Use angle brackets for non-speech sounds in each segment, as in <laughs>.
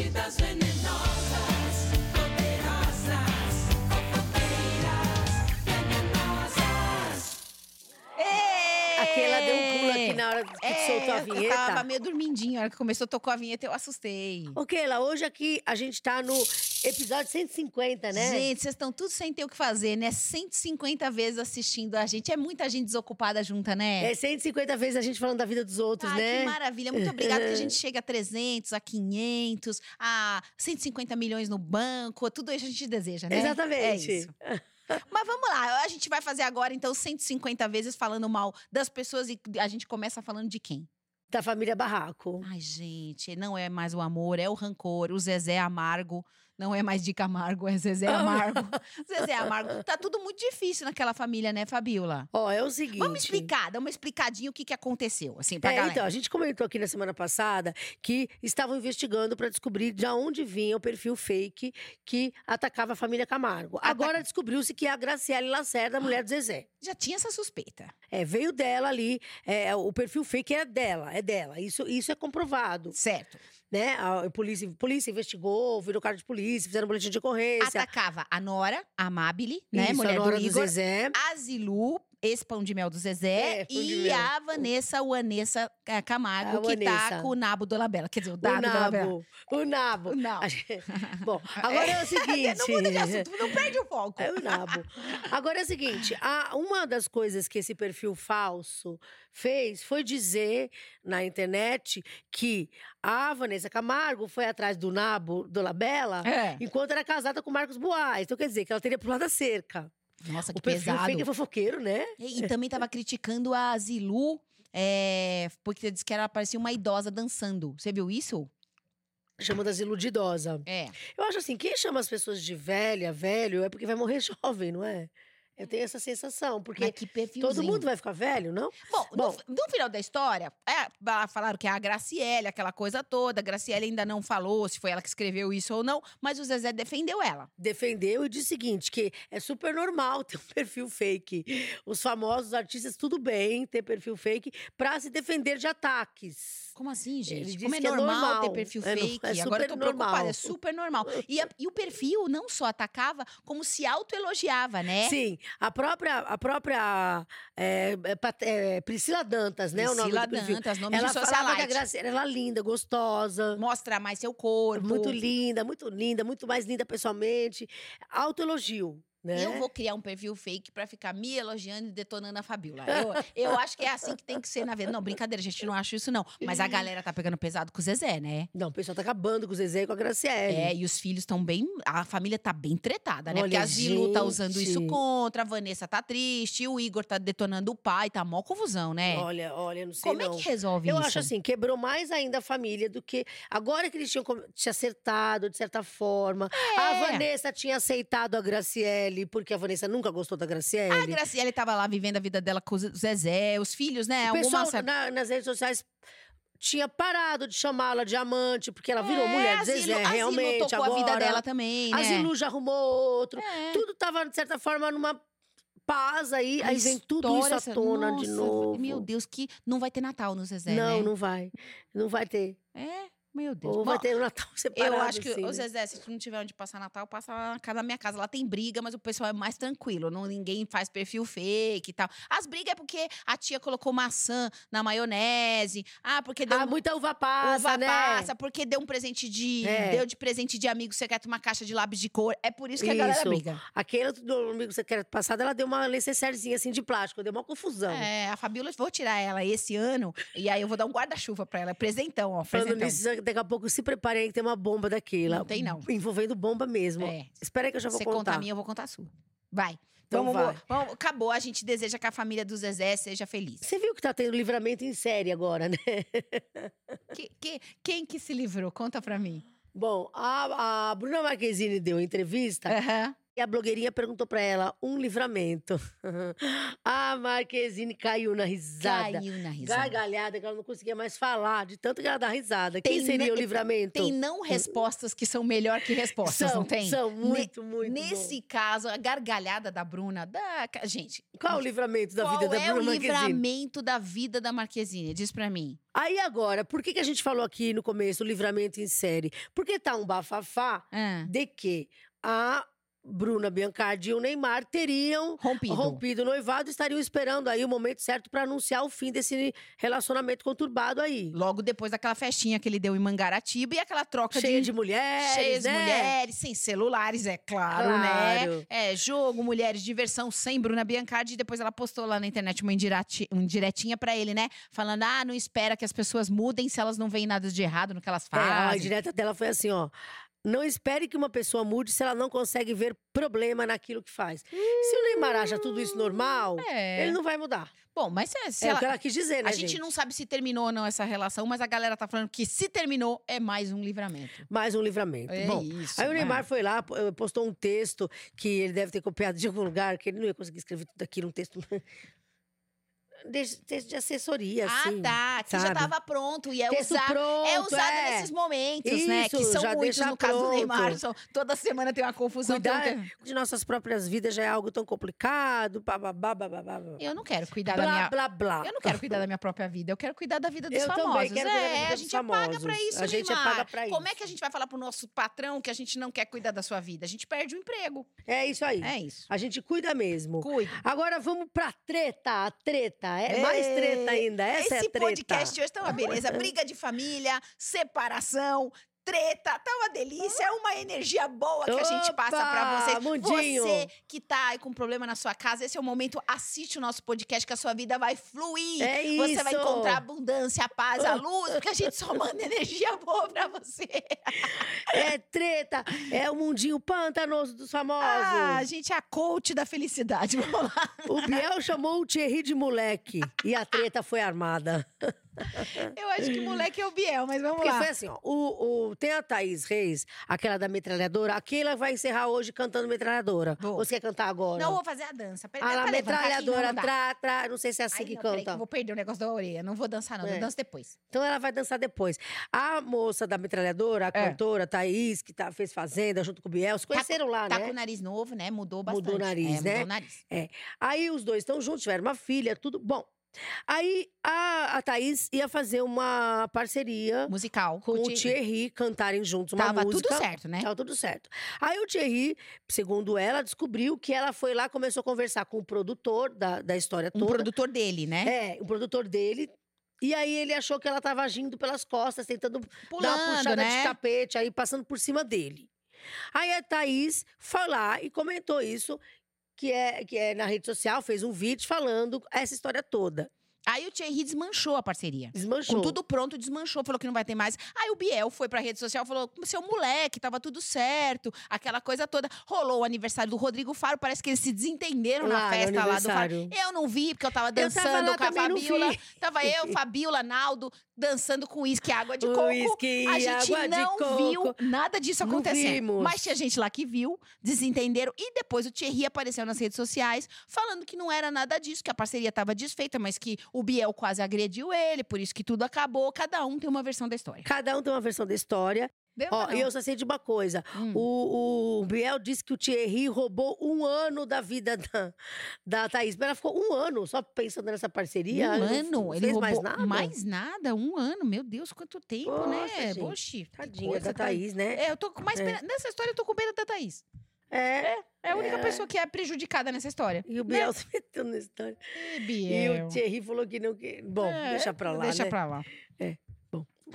It doesn't. Hora que É, soltou a Eu vinheta. tava meio dormindinho, a hora que começou a tocar a vinheta, eu assustei. Ô, Keila, hoje aqui a gente tá no episódio 150, né? Gente, vocês estão tudo sem ter o que fazer, né? 150 vezes assistindo a gente. É muita gente desocupada junta, né? É 150 vezes a gente falando da vida dos outros, Ah, né? que maravilha. Muito obrigada que a <laughs> gente chega a 300, a 500, a 150 milhões no banco. Tudo isso a gente deseja, né? Exatamente. É isso. <laughs> Mas vamos lá, a gente vai fazer agora, então, 150 vezes falando mal das pessoas e a gente começa falando de quem? Da família Barraco. Ai, gente, não é mais o amor, é o rancor. O Zezé Amargo. Não é mais de Camargo, é Zezé Amargo. <laughs> Zezé Amargo. Tá tudo muito difícil naquela família, né, Fabiola? Ó, é o seguinte. Vamos explicar, dá uma explicadinha o que, que aconteceu, assim, pra É, galera. então, a gente comentou aqui na semana passada que estavam investigando para descobrir de onde vinha o perfil fake que atacava a família Camargo. Agora descobriu-se que é a Graciele Lacerda, a mulher do Zezé. Já tinha essa suspeita. É, veio dela ali, é, o perfil fake é dela, é dela. Isso, isso é comprovado, Certo. Né? A polícia, polícia investigou, virou cara de polícia, fizeram boletim de ocorrência. Atacava a Nora, a Amabile, né, Isso, mulher a Nora do Igor. Zezé. a Zilu, esse pão de mel do Zezé. É, e a Vanessa, o Anessa eh, Camargo, A que tá Vanessa. com o nabo do Labela. Quer dizer, o O dado do Labela. nabo, o nabo. O nabo. <laughs> Bom, agora é o seguinte. Não muda de assunto, não perde o foco. É o nabo. Agora é o seguinte: a- uma das coisas que esse perfil falso fez foi dizer na internet que a Vanessa Camargo foi atrás do nabo do Labela É. enquanto era casada com Marcos Boaz. Então quer dizer que ela teria pulado a cerca. Nossa, que o perfil pesado. fake é fofoqueiro, né? E, e também tava criticando a Zilu, é, porque disse que ela parecia uma idosa dançando. Você viu isso? Chama das iludidosa. É. Eu acho assim, quem chama as pessoas de velha, velho, é porque vai morrer <laughs> jovem, não é? Eu tenho essa sensação, porque todo mundo vai ficar velho, não? Bom, Bom. No, no final da história, é, falaram que é a Graciele, aquela coisa toda. A Graciele ainda não falou se foi ela que escreveu isso ou não, mas o Zezé defendeu ela. defendeu e disse o seguinte: que é super normal <laughs> ter um perfil fake. Os famosos artistas, tudo bem ter perfil fake para se defender de ataques. Como assim, gente? Como é que é normal, normal. ter perfil É fake? é Agora eu tô super preocupada, normal. é super normal. <laughs> E, a- e o perfil não só atacava, como se autoelogiava, né? Sim, a própria, a própria é, é, é, Priscila Dantas, né? o nome Priscila do perfil. Dantas, nome Ela de falava que a socialite. Graciela era linda, gostosa. Mostra mais seu corpo. Muito linda, muito linda, muito mais linda pessoalmente. Autoelogio, né? Eu vou criar um perfil fake pra ficar me elogiando e detonando a Fabiola. Eu, eu acho que é assim que tem que ser na vida. Não, brincadeira, gente, não acho isso não. Mas a galera tá pegando pesado com o Zezé, né? Não, o pessoal tá acabando com o Zezé e com a Graciele. É, e os filhos estão bem. A família tá bem tretada, né? Porque Olha, a Zilu tá usando gente. isso contra, a Vanessa tá triste, o Igor tá detonando o pai, tá mó confusão, né? Olha, olha, não sei Como não. é que resolve Eu isso? acho assim, quebrou mais ainda a família do que. Agora que eles tinham se acertado, de certa forma. A É. Vanessa tinha aceitado a Graciele, porque a Vanessa nunca gostou da Graciele. A Graciele tava lá vivendo a vida dela com o Zezé, os filhos, né? o pessoal Alguma... na- nas redes sociais tinha parado de chamá-la de amante, porque ela virou mulher É, a do Zezé, Zilu- a Zilu realmente. tocou agora. a vida dela também, A né? Zilu já arrumou outro. É. Tudo tava, de certa forma, numa paz aí. A aí vem tudo isso à tona de Nossa, novo. Meu Deus, que não vai ter Natal no Zezé, não, né? não vai. Não vai ter. É, meu Deus. Ou Bom, vai ter o Natal <laughs> separado. Eu acho que, assim, né? Zezé, se tu não tiver onde passar Natal, passa lá na casa da minha casa. Lá tem briga, mas o pessoal é mais tranquilo. Não, ninguém faz perfil fake e tal. As brigas é porque a tia colocou maçã na maionese. Ah, porque deu Ah, um- muita uva passa, uva né? passa, porque deu um presente de. É. Deu de presente de amigo secreto uma caixa de lápis de cor. É por isso que a galera Isso. briga. Aquele do amigo secreto passado, ela deu uma necessairezinha assim de plástico, deu uma confusão. É, a Fabiola, vou tirar ela esse ano e aí eu vou dar um guarda-chuva pra ela. Presentão, ó. Falando Presentão. nisso, daqui a pouco se preparem que tem uma bomba daquela. Não tem, não. Envolvendo bomba mesmo. É. Espera aí que eu já vou Você contar. conta a minha, eu vou contar a sua. Vai. Então vamos, vai. vamos- acabou. A gente deseja que a família do Zezé seja feliz. Você viu que tá tendo livramento em série agora, né? <laughs> Que- que- quem que se livrou? Conta pra mim. Bom, a, a Bruna Marquezine deu entrevista Aham. E a blogueirinha perguntou pra ela um livramento. <laughs> a Marquezine caiu na risada. Caiu na risada. Gargalhada, que ela não conseguia mais falar, de tanto que ela dá risada. Quem Tem seria ne- o livramento? Tem não respostas que são melhor que respostas, são, não tem? São, Ne- muito, muito. bom. Nesse caso, a gargalhada da Bruna, da... gente, Qual o livramento da qual vida da é o Bruna Marquezine? livramento da vida da Marquezine? Diz pra mim. Aí agora, por que, que a gente falou aqui no começo, o livramento em série? Porque tá um bafafá Ah, de que a Bruna Biancardi e o Neymar teriam rompido. rompido o noivado e estariam esperando aí o momento certo para anunciar o fim desse relacionamento conturbado aí. Logo depois daquela festinha que ele deu em Mangaratiba e aquela troca Cheia de mulheres, Cheias de né? mulheres, sem celulares, é claro, Claro. né? É, jogo, mulheres, diversão, sem Bruna Biancardi. E depois ela postou lá na internet uma indireti- um indiretinha pra ele, né? Falando, ah, não espera que as pessoas mudem se elas não veem nada de errado no que elas É, a fazem. direta dela foi assim, ó. Não espere que uma pessoa mude se ela não consegue ver problema naquilo que faz. Se o Neymar acha tudo isso normal, É. ele não vai mudar. Bom, mas se, se é ela- o que ela quis dizer, né, a gente, não sabe se terminou ou não essa relação, mas a galera tá falando que se terminou é mais um livramento. Mais um livramento. É Bom, isso. aí o né? Neymar foi lá, eh, postou um texto que ele deve ter copiado de algum lugar, que ele não ia conseguir escrever tudo aquilo, um texto. De- texto de assessoria, assim. ah, tá. Que já sabe? tava pronto e é Texto usar. pronto, É usado é. nesses momentos, né? Que Isso, são já muitos no caso do pronto. Neymar. São, toda semana tem uma confusão. Cuidar de nossas próprias vidas já é algo tão complicado. Bababá, bababá, Eu não quero cuidar da blá, minha. blá, blá. Eu não quero cuidar da minha própria vida, eu quero cuidar da vida dos Eu também famosos. quero cuidar da é, vida a dos gente é paga pra famosos. isso, A gente é Neymar. paga pra Como é isso. que a gente vai falar pro nosso patrão que a gente não quer cuidar da sua vida? A gente perde o emprego. É isso aí. É isso. A gente cuida mesmo. Cuida. Agora vamos pra treta. A treta. É mais Ei, treta ainda. Essa Esse é treta. podcast hoje tá uma beleza. Briga de família, separação, treta, tá uma delícia. É uma energia boa que a gente passa pra Opa, vocês. mundinho. Você que tá aí com problema na sua casa, esse é o momento. Assiste o nosso podcast que a sua vida vai fluir. É Você vai isso. encontrar a abundância, a paz, a <laughs> luz, porque a gente só manda energia boa pra você. É treta. É o mundinho pantanoso dos famosos. Ah, a gente é a coach da felicidade. <laughs> Vamos lá. O Biel chamou o Thierry de moleque. E a treta foi armada. <laughs> Eu acho que moleque é o Biel, mas vamos Porque lá. foi assim, ó. O, o- tem a Thaís Reis, aquela da metralhadora. Aquela vai encerrar hoje cantando metralhadora. Vou. Você quer cantar agora? Não vou fazer a dança. Peraí, Ah lá, pra levantar aqui, metralhadora, não tra, tra. Não sei se é assim Ai, que não, peraí, canta. eu vou perder o negócio da orelha. Não vou dançar, não. É. Eu danço depois. Então ela vai dançar depois. A moça da metralhadora, a É. cantora Thaís, que tá, fez Fazenda junto com o Biel, se conheceram lá, Tá né? com o nariz novo, né? Mudou bastante. Mudou o nariz, é, né? Mudou o nariz. Aí os dois estão juntos, tiveram uma filha, tudo. Bom. Aí a, a Thaís ia fazer uma parceria Musical. com o Thierry cantarem juntos uma Tava música. tudo certo, né? Tava tudo certo. Aí o Thierry, segundo ela, descobriu que ela foi lá, começou a conversar com o produtor da, da história Um toda. produtor dele, né? É, o produtor dele. E aí ele achou que ela estava agindo pelas costas, tentando dar uma puxada de né? tapete, aí passando por cima dele. Aí a Thaís foi lá e comentou isso, que é, que é na rede social, fez um vídeo falando essa história toda. Aí o Thierry desmanchou a parceria. Desmanchou. Com tudo pronto, desmanchou, falou que não vai ter mais. Aí o Biel foi pra rede social, falou: seu moleque, tava tudo certo, aquela coisa toda. Rolou o aniversário do Rodrigo Faro, parece que eles se desentenderam Lá, na no festa lá do Faro. Eu não vi, porque eu tava tava dançando lá com a Fabiola. Tava eu, Fabiola, Naldo, dançando com uísque e água de coco. Uísque A gente água de não coco. viu nada disso acontecer. Mas tinha gente lá que viu, desentenderam. E depois o Thierry apareceu nas redes sociais falando que não era nada disso, que a parceria estava desfeita, mas que o Biel quase agrediu ele, por isso que tudo acabou. Cada um tem uma versão da história. Cada um tem uma versão da história. Ó, e eu só sei de uma coisa. Hum. O, o Biel disse que o Thierry roubou um ano da vida da, da Thaís. Mas ela ficou um ano só pensando nessa parceria. Um não ano? fez Ele roubou mais nada? mais nada? Um ano? Meu Deus, quanto tempo, Poxa, né? gente. Que Tadinha coisa, da tá- Thaís, né? É, eu tô com mais É. pena. Nessa história, eu tô com pena da Thaís. É. É a única É. pessoa que é prejudicada nessa história. E o Biel <laughs> se meteu na história. E Biel. o Thierry falou que não. Que... Bom, É, deixa pra lá. Deixa né? pra lá. O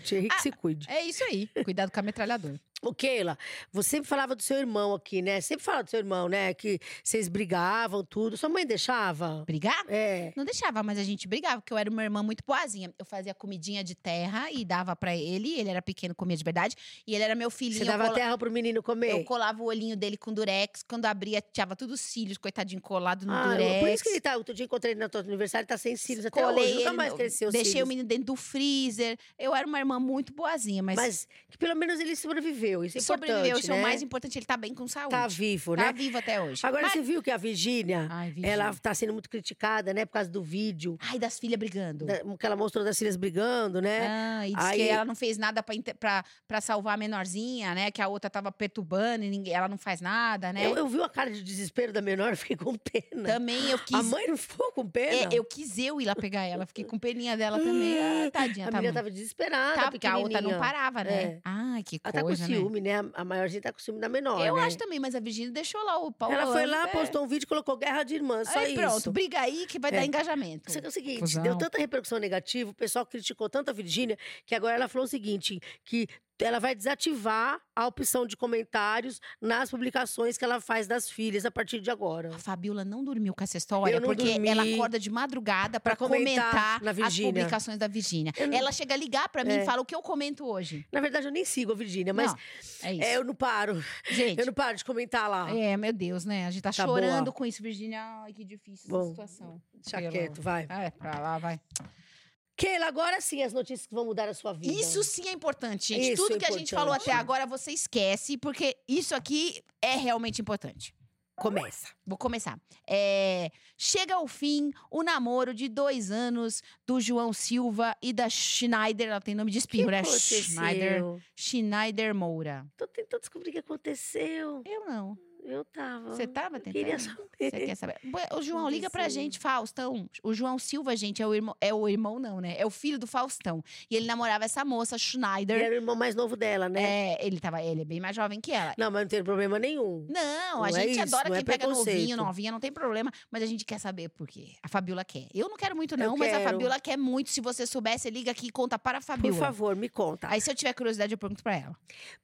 Thierry que Ah, se cuide. É isso aí. Cuidado com a metralhadora. Keila, você sempre falava do seu irmão aqui, né? Sempre fala do seu irmão, né? Que vocês brigavam, tudo. Sua mãe deixava? Brigar? É. Não deixava, mas a gente brigava, porque eu era uma irmã muito boazinha. Eu fazia comidinha de terra e dava pra ele. Ele era pequeno, comia de verdade. E ele era meu filhinho. Você dava cola- terra pro menino comer? Eu colava o olhinho dele com durex. Quando abria, tinha tudo os cílios, coitadinho, colado no Ah, durex. por isso que ele tá. Outro dia encontrei ele na tua aniversário, ele tá sem cílios até Colei hoje. Nunca mais no- cresceu Deixei cílios. o menino dentro do freezer. Eu era uma irmã muito boazinha, mas, Mas que pelo menos ele sobreviveu. Sobreviveu. Isso é Sobreviveu, importante, isso é o né? mais importante, ele tá bem com saúde. Tá vivo, Tá né? vivo até hoje. Agora, Mas- você viu que a Virgínia, ela tá sendo muito criticada, né? Por causa do vídeo. Ai, das filhas brigando. da- que ela mostrou das filhas brigando, né? Ah, e diz Aí- que ela não fez nada pra salvar a menorzinha, né? Que a outra tava perturbando e ninguém, ela não faz nada, né? Eu, eu vi a cara de desespero da menor, fiquei com pena. Também eu quis. A mãe não ficou com pena? É, eu quis eu ir lá pegar ela. Fiquei com peninha dela também. Ah, tadinha, a tá menina tava desesperada, Tá, porque a outra não parava, né? É. Ai, que Ela tá com coisa, né? Ciúme, né? A- maiorzinha tá com ciúme da menor, Eu né? acho também, mas a Virgínia deixou lá o Paulo. Ela foi lá, é. postou um vídeo e colocou guerra de irmãs, só Aí isso. pronto, briga aí que vai dar É. engajamento. Só que é o seguinte, Confusão. deu tanta repercussão negativa, o pessoal criticou tanto a Virgínia, que agora ela falou o seguinte, que ela vai desativar a opção de comentários nas publicações que ela faz das filhas a partir de agora. A Fabiola não dormiu com essa história, porque dormi. ela acorda de madrugada pra Pra comentar comentar, as publicações da Virgínia. Não- Ela chega a ligar pra mim É. e fala o que eu comento hoje. Na verdade, eu nem sigo a Virgínia, mas Não, é isso. é, eu não paro. Gente, Eu não paro de comentar lá. é, meu Deus, né? A gente tá, Tá chorando boa. com isso, Virgínia. Ai, que difícil Bom, essa situação. Deixa Pelo- quieto, vai. É, pra lá, vai. Keila, agora sim as notícias que vão mudar a sua vida. Isso sim é importante, gente. Isso Tudo é que a gente falou importante. até agora, você esquece, porque isso aqui é realmente importante. Começa. Vou começar. É, chega ao fim o namoro de dois anos do João Silva e da Schneider. Ela tem nome de O que espirro, né? aconteceu? Schneider, Schneider Moura. Tô tentando descobrir o que aconteceu. Eu não. Eu tava. Você tava Eu tentando? Queria saber. Você quer saber? O João, liga pra gente, Faustão. O João Silva, gente, é o irmão. É o irmão, não, né? É o filho do Faustão. E ele namorava essa moça, Ele Schneider. era o irmão mais novo dela, né? É, ele, tava, ele é bem mais jovem que ela. Não, mas não tem problema nenhum. Não, a Não é gente isso, adora não é quem pega novinho, novinha, não tem problema. Mas a gente quer saber por quê. A Fabiola quer. Eu não quero muito, Eu não, mas a quero. Fabiola quer muito. Se você soubesse, liga aqui e conta para a Por Fabiola. favor, me conta. Aí, se eu tiver curiosidade, eu pergunto pra ela.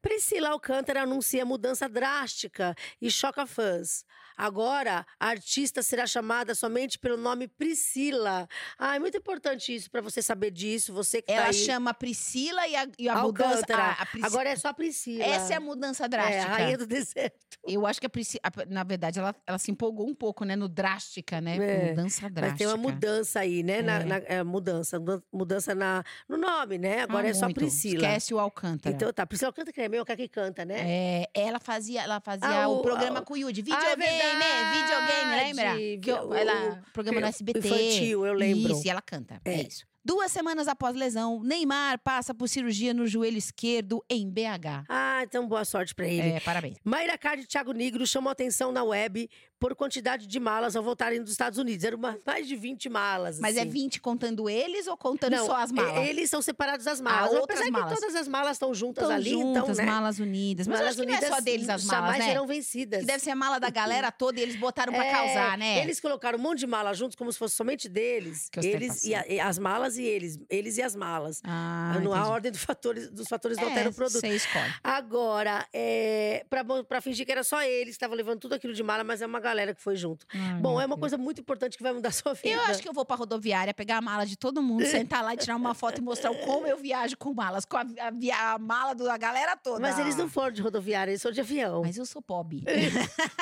Priscila Alcântara anuncia mudança drástica e choca fãs. Agora, a artista será chamada somente pelo nome Priscila. Ah, é muito importante isso pra você saber disso, você que Ela tá aí. chama Priscila e a, e a mudança. A- a Pris- Agora é só Priscila. Essa é a mudança É, drástica. a rainha do deserto. Eu acho que a Priscila, na verdade, ela, ela se empolgou um pouco, né? No drástica, né? É, Mudança drástica. Mas tem uma mudança aí, né? Na, É. na- é, mudança. mudan- Mudança na, no nome, né? Agora Ah, é só muito. Priscila. Esquece o Alcântara. Então tá, Priscila Alcântara que é meu, que é quem canta, né? É, ela fazia, ela fazia Ah, o, o- programa ah, com o Yudi. é Videogame, videogame, lembra? verdade. Que eu- O- ela, programa no SBT. infantil, eu lembro. Isso, e ela canta. É, É. isso. Duas semanas após lesão, Neymar passa por cirurgia no joelho esquerdo em BH. Ah, então boa sorte pra ele. É, parabéns. Mayra Card e Thiago Negro chamou atenção na web por quantidade de malas ao voltarem dos Estados Unidos. Eram mais de 20 malas. Mas é assim. 20 contando eles ou contando Não, só as malas? Eles são separados das malas. outras Apesar malas. que todas as malas estão juntas Tão ali, juntas, então, né? malas unidas. Mas malas acho que não é só deles as malas, jamais né? serão vencidas. Que deve ser a mala da galera toda e eles botaram pra É, causar, né? Eles colocaram um monte de malas juntos, como se fosse somente deles. Que eles e, a- e as malas e eles. Eles e as malas. Ah, no, a entendi. ordem dos fatores, dos fatores não é, alteram o produto. Você escolhe. Agora, é, pra, pra fingir que era só eles que estavam levando tudo aquilo de mala, mas é uma galera que foi junto. Ai, Bom, meu é uma coisa muito importante que vai mudar a sua vida. Eu acho que eu vou pra rodoviária, pegar a mala de todo mundo, <laughs> sentar lá e tirar uma foto e mostrar como eu viajo com malas, com a, a via- a mala da galera toda. Mas eles não foram de rodoviária, eles foram de avião. Mas eu sou pobre.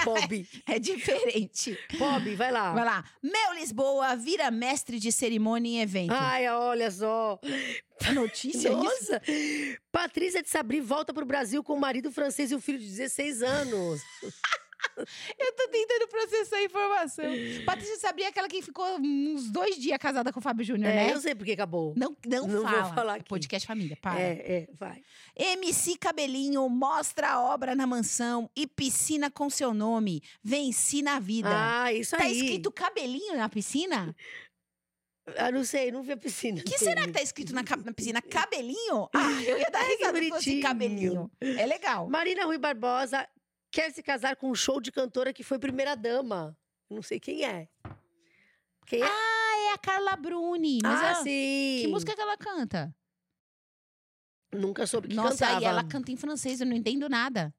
Bob. <laughs> <laughs> é diferente. Bob, vai lá. Vai lá. Mel Lisboa vira mestre de cerimônia em evento. Ai, olha só. A notícia é isso? Nossa! Patrícia de Sabri volta pro Brasil com o marido francês e o filho de 16 anos. <laughs> Eu tô tentando processar a informação. Patrícia Sabria é aquela que ficou uns dois dias casada com o Fábio Júnior, É, né? eu sei porque acabou. Não, não, Não vou fala. falar aqui. Podcast Família, para. É, é, vai. MC Cabelinho mostra a obra na mansão e piscina com seu nome. Venci na vida. Ah, isso tá aí. escrito cabelinho na piscina? Ah, não sei, não vi a piscina. O que será que tá escrito na, na piscina? Cabelinho? <laughs> Ah, eu ia dar risada se fosse bonitinho. cabelinho. É legal. Marina Rui Barbosa quer se casar com um show de cantora que foi primeira dama. Não sei quem é. Quem é? Ah, é a Carla Bruni. Mas ah, ela- sim. que música que ela canta? Nunca soube que Nossa, cantava. aí ela canta em francês, eu não entendo nada.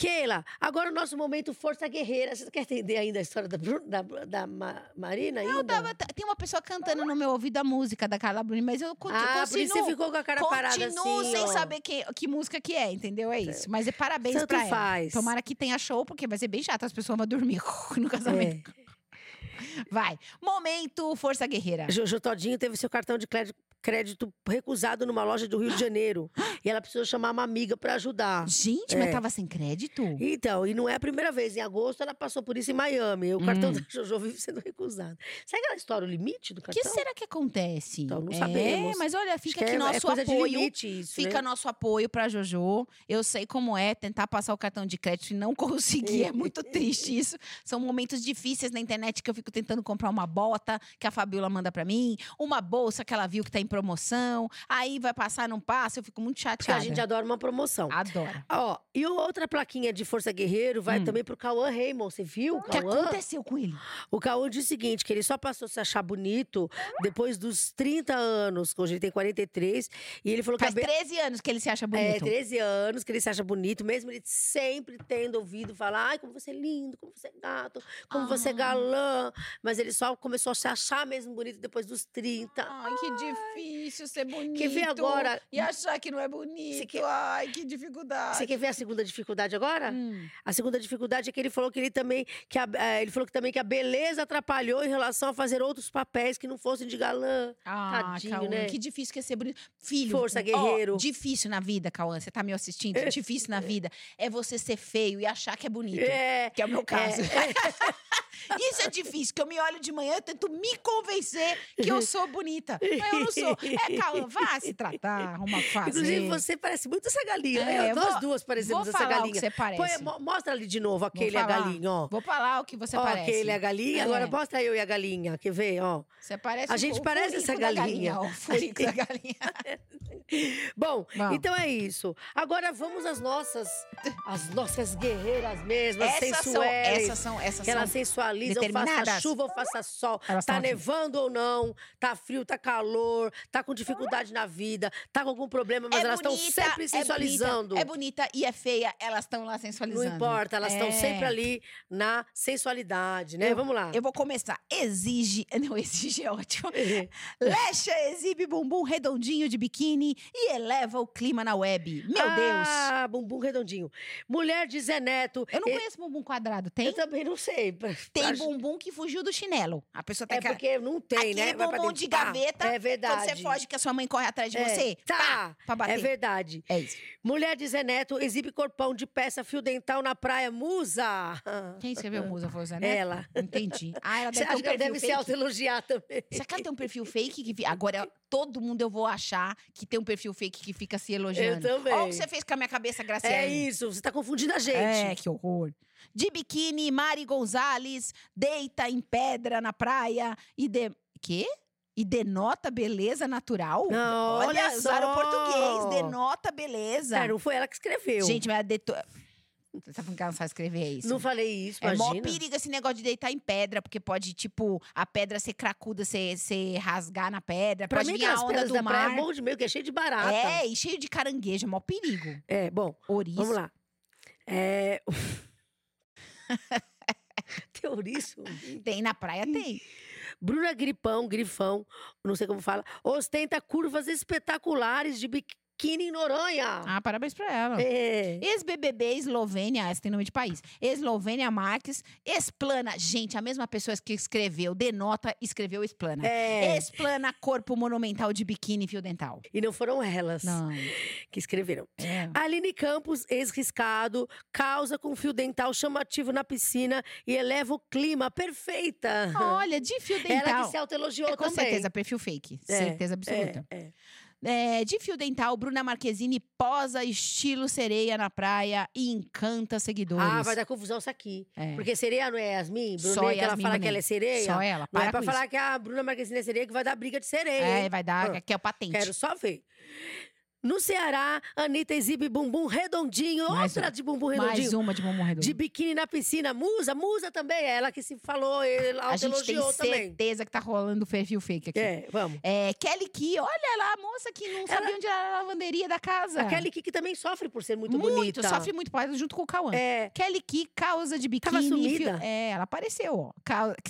Keila, agora o nosso momento Força Guerreira. Você quer entender ainda a história da, da, da Ma- Marina ainda? Eu tava, tem uma pessoa cantando no meu ouvido a música da Carla Bruni, mas eu conti- Ah, por isso você continuo, ficou com a cara parada assim, continuo sem ó. saber que, que música que é, entendeu? É isso. Mas é parabéns Tanto pra ela. faz. Tomara que tenha show, porque vai ser bem chato, as pessoas vão dormir <laughs> no casamento. É. Vai. Momento Força Guerreira. Jojo Todinho teve seu cartão de crédito, crédito recusado numa loja do Rio de Janeiro. e ela precisou chamar uma amiga pra ajudar. Gente, É. mas tava sem crédito? Então, e não é a primeira vez. Em agosto, ela passou por isso em Miami. O cartão Hum. da Jojo vive sendo recusado. Sabe aquela história, o limite do O cartão? que será que acontece? Então, não é, sabemos. mas olha, fica aqui é, nosso é coisa de apoio. limite isso, Fica né? nosso apoio pra Jojo. Eu sei como é tentar passar o cartão de crédito e não <laughs> conseguir. É muito triste isso. São momentos difíceis na internet que eu fico tentando comprar uma bota que a Fabiola manda pra mim, uma bolsa que ela viu que tá em promoção. Aí vai passar, não passa, eu fico muito Porque a chateada. gente adora uma promoção. Adora. Ó, e outra plaquinha de Força Guerreiro vai Hum. também pro Cauã Raymond. Você viu o O que aconteceu com ele? O Cauã diz o seguinte, que ele só passou a se achar bonito depois dos 30 anos, que hoje ele tem 43. E ele falou que Faz a be- 13 anos que ele se acha É, bonito. 13 anos que ele se acha bonito, mesmo ele sempre tendo ouvido falar, ai, como você é lindo, como você é gato, como você é Ah. galã. Mas ele só começou a se achar mesmo bonito depois dos 30. Ai, que difícil ser bonito. Quer ver agora? E achar que não é bonito. Ai, que dificuldade. Você quer ver a segunda dificuldade agora? Hum. A segunda dificuldade é que ele falou que ele também que a, eh, ele falou que também que a beleza atrapalhou em relação a fazer outros papéis que não fossem de galã. Ah, Tadinho, Cauã, né? que difícil que é ser bonito. Filho, Força, ó, guerreiro. difícil na vida, Cauã. Você tá me assistindo? <laughs> Difícil na vida é você ser feio e achar que é bonito. É. Que é o meu caso. <laughs> <laughs> Isso é difícil, que eu me olho de manhã e tento me convencer que eu sou bonita. Mas eu não sou. É, Cauã, vá se tratar, arruma fazer. Inclusive, você parece muito essa galinha. É, É, eu nós vou- duas parecemos Vou essa falar o que galinha. você parece. Põe- mo- mostra ali de novo aquele e a galinha, ó. Vou falar o que você ó, parece. aquele é a galinha. Agora É. mostra eu e a galinha. Quer ver, ó? Você parece A gente parece essa da galinha. ó, O furico da galinha. <laughs> Bom, Bom. então é isso. Agora vamos às nossas, as nossas guerreiras mesmo, as Essas são, sensuais. essas são, essas que elas são. sensualizam, faça chuva ou faça sol. Elas tá tão aqui. nevando ou não, tá frio, tá calor, tá com dificuldade na vida, tá com algum problema, mas é elas estão sempre é sensualizando. bonita, É bonita e é feia, elas estão lá Não sensualizando. importa, elas estão É. sempre ali na sensualidade, né? Eu- Vamos lá. Eu vou começar. Exige. <laughs> Não, exige é ótimo. <laughs> Lecha exibe bumbum redondinho de biquíni e eleva o clima na web. Meu Deus. Ah, bumbum redondinho. Mulher de Zé Neto. Eu não conheço bumbum quadrado. Tem? Eu também não sei. Tem Acho- bumbum que fugiu do chinelo. A pessoa tem É que. porque não tem, Aquele né? Pra bumbum de gaveta, É verdade. Quando você foge que a sua mãe corre atrás de É, você. Tá, pá, pra bater. é verdade. É isso. Mulher de Zé Neto exibe corpão de peça fio dental na praia Musa. Quem escreveu Musa foi o Zé Neto? Ela. Entendi. Ah, ela <laughs> Você deve acha um ela deve se autoelogiar também? Será que ela tem um perfil fake? Que... Agora, todo mundo eu vou achar que tem um perfil fake que fica se elogiando. também. Olha o que você fez com a minha cabeça, Graciela. É isso, você tá confundindo a gente. É, que horror. De biquíni, Mari Gonzalez deita em pedra na praia e de... Quê? E denota beleza natural? Não, olha usaram o só. português. Denota beleza. É, não foi ela que escreveu. Gente, mas a deto... Você tá falando que ela não sabe escrever isso? não falei isso, É mó imagina. perigo esse negócio de deitar em pedra, porque pode, tipo, a pedra ser cracuda, ser, ser rasgar na pedra, Pra pode mim, vir a onda do da praia mar. é bom de meio, que é cheio de barata. É, e cheio de caranguejo, é mó perigo. É, bom, Ouriço. vamos lá. É... <laughs> <laughs> Tem ouriço? Tem na praia, tem. Bruna Gripão, Grifão, não sei como fala, ostenta curvas espetaculares de biquíni em Noronha. Ah, parabéns pra ela. É. Ex-BBB Eslovênia, essa tem nome de país. Eslovênia Marques, explana. Gente, a mesma pessoa que escreveu, denota, escreveu explana. É. Explana corpo monumental de biquíni e fio dental. E não foram elas Não. que escreveram. É. Aline Campos, ex-riscado, causa com fio dental chamativo na piscina e eleva o clima. Perfeita! Olha, de fio dental. Ela que se autoelogiou É, com também. certeza, perfil fake. É, certeza absoluta. É, é. De fio dental, Bruna Marquezine posa estilo sereia na praia e encanta seguidores. Ah, vai dar confusão isso aqui. É. Porque sereia não é Yasmin? Só Brunet, que ela Yasmin fala que ela é sereia? Só ela, Não para é pra falar isso. que a Bruna Marquezine é sereia que vai dar briga de sereia, É, hein? vai dar, Ah, que é o patente. Quero só ver. No Ceará, Anitta exibe bumbum redondinho. Mais outra uma. de bumbum Mais redondinho. uma de bumbum redondo. De biquíni na piscina. Musa, Musa também. É ela que se falou, ela a gente tem elogiou também. certeza que tá rolando perfil fake aqui. É, vamos. É, Kelly Key, olha lá, a moça que não sabia onde era a lavanderia da casa. A Kelly Kiki também sofre por ser muito, muito, bonita. sofre muito por junto com o Cauã. É. Kelly Key, causa de biquíni. Tava fio- sumida? É, ela apareceu, ó.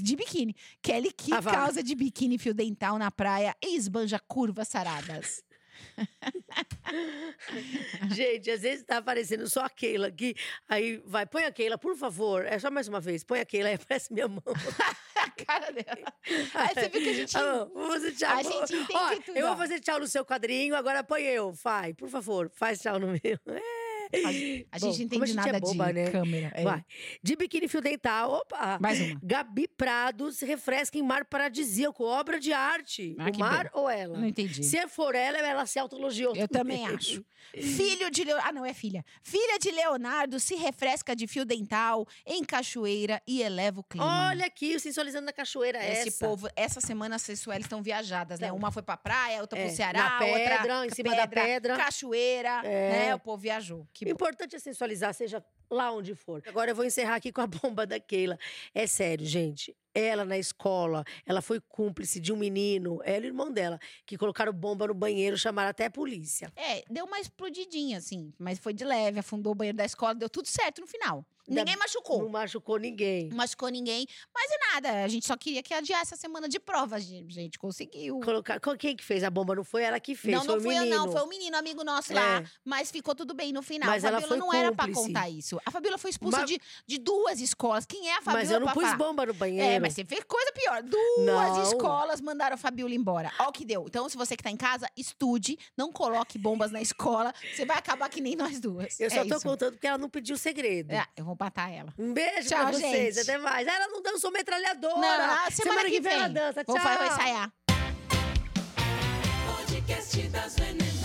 De biquíni. Kelly Key, Ah, causa de biquíni fio dental na praia e esbanja curvas saradas. <laughs> <laughs> Gente, às vezes tá aparecendo só a Keila aqui. Aí vai, põe a Keila, por favor. É só mais uma vez. Põe a Keila, aí aparece minha mão. <laughs> a cara dela. <laughs> Aí você viu que a gente. Ah, vou fazer tchau. A gente entende Ó, tudo, Eu vou fazer tchau no seu quadrinho, agora põe eu. Vai, por favor, faz tchau no meu. É. A, a Bom, gente não entende gente nada é boba, de né? câmera. É. Vai. De biquíni fio dental, opa. Mais uma. Gabi Prado se refresca em mar paradisíaco, obra de arte. Ah, o mar ou ela? Não entendi. Se for ela, ela se autologiou. Eu também acho. <laughs> Filho de Leonardo. Ah, não, é filha. Filha de Leonardo se refresca de fio dental em cachoeira e eleva o clima. Olha aqui, o sensualizando na cachoeira. Esse essa. povo, essa semana as sensuais estão viajadas, né? Então. Uma foi pra praia, outra É, pro Ceará, pedra, outra em cima da pedra. cachoeira, É. né? O povo viajou. Que O importante é sensualizar, seja lá onde for. Agora eu vou encerrar aqui com a <laughs> bomba da Keila. É sério, gente. Ela na escola, ela foi cúmplice de um menino, ela e o irmão dela, que colocaram bomba no banheiro, chamaram até a polícia. É, deu uma explodidinha, assim, mas foi de leve, afundou o banheiro da escola, deu tudo certo no final. Ninguém machucou. Não machucou ninguém. Não machucou ninguém, mas é nada. A gente só queria que adiasse a semana de provas, gente. gente conseguiu. Colocar... Quem que fez a bomba? Não foi ela que fez, não, foi não o fui eu, não. Foi um menino, amigo nosso lá. É. Mas ficou tudo bem no final. Mas a Fabiola foi não era pra cúmplice. contar isso. A Fabiola foi expulsa Mas- de, de duas escolas. Quem é a Fabiola Mas eu não pus falar? bomba no banheiro. É, mas você fez coisa pior. Duas Não. escolas mandaram a Fabiola embora. Ó o que deu. Então, se você que tá em casa, estude. Não coloque bombas na escola. Você vai acabar que nem nós duas. Eu só é tô isso. contando porque ela não pediu segredo. É, eu vou matar ela. Um beijo Tchau, pra vocês, gente. até mais. Ela não dançou metralhadora. Não, na semana, que vem. ela dança. Vou, Tchau. fa- vou ensaiar. Podcast das venenosas.